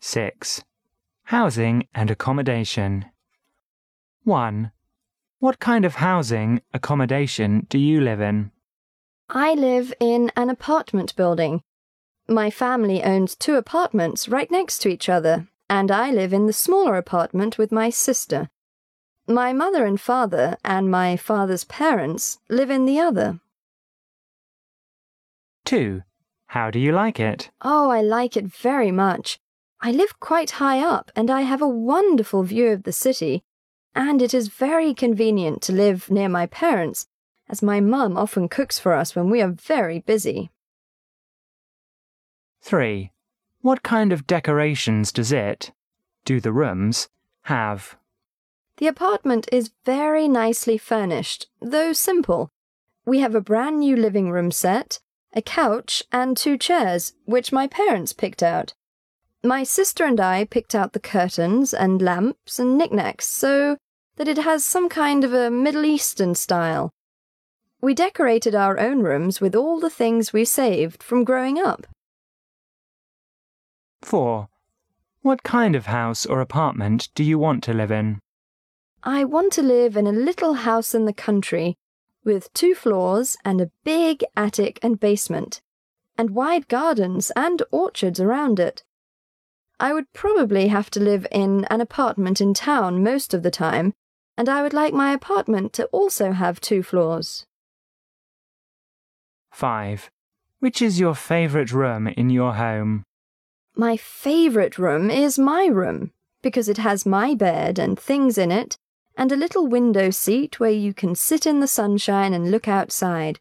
6. Housing and accommodation. 1. What kind of housing, accommodation do you live in? I live in an apartment building. My family owns two apartments right next to each other, and I live in the smaller apartment with my sister. My mother and father and my father's parents live in the other. 2. How do you like it? Oh, I like it very much. I live quite high up and I have a wonderful view of the city, and it is very convenient to live near my parents, as my mum often cooks for us when we are very busy. 3. What kind of decorations does it, do the rooms, have? The apartment is very nicely furnished, though simple. We have a brand new living room set, a couch, and two chairs, which my parents picked out. My sister and I picked out the curtains and lamps and knickknacks so that it has some kind of a Middle Eastern style. We decorated our own rooms with all the things we saved from growing up. 4. What kind of house or apartment do you want to live in? I want to live in a little house in the country with two floors and a big attic and basement, and wide gardens and orchards around it. I would probably have to live in an apartment in town most of the time, and I would like my apartment to also have two floors. 5. Which is your favourite room in your home? My favourite room is my room because it has my bed and things in it, and a little window seat where you can sit in the sunshine and look outside.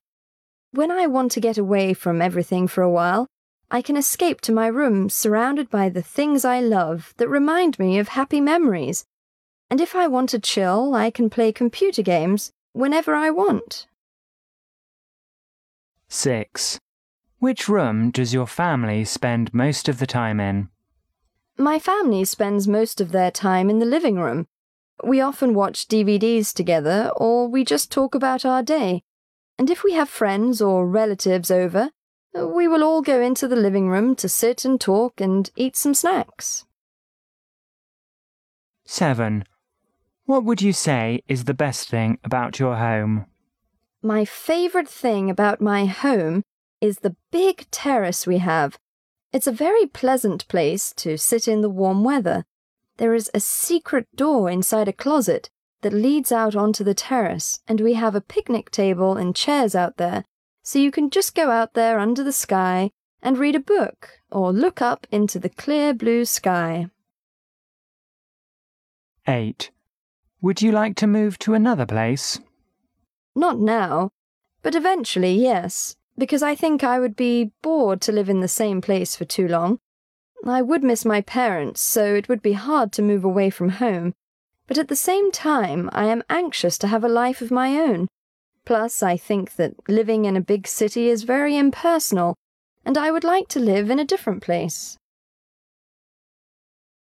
When I want to get away from everything for a while, I can escape to my room surrounded by the things I love that remind me of happy memories. And if I want to chill, I can play computer games whenever I want. 6. Which room does your family spend most of the time in? My family spends most of their time in the living room. We often watch DVDs together, or we just talk about our day. And if we have friends or relatives over, we will all go into the living room to sit and talk and eat some snacks. 7. What would you say is the best thing about your home? My favourite thing about my home is the big terrace we have. It's a very pleasant place to sit in the warm weather. There is a secret door inside a closet that leads out onto the terrace, and we have a picnic table and chairs out there, so you can just go out there under the sky and read a book or look up into the clear blue sky. 8. Would you like to move to another place? Not now, but eventually, yes, because I think I would be bored to live in the same place for too long. I would miss my parents, so it would be hard to move away from home. But at the same time, I am anxious to have a life of my own. Plus, I think that living in a big city is very impersonal, and I would like to live in a different place.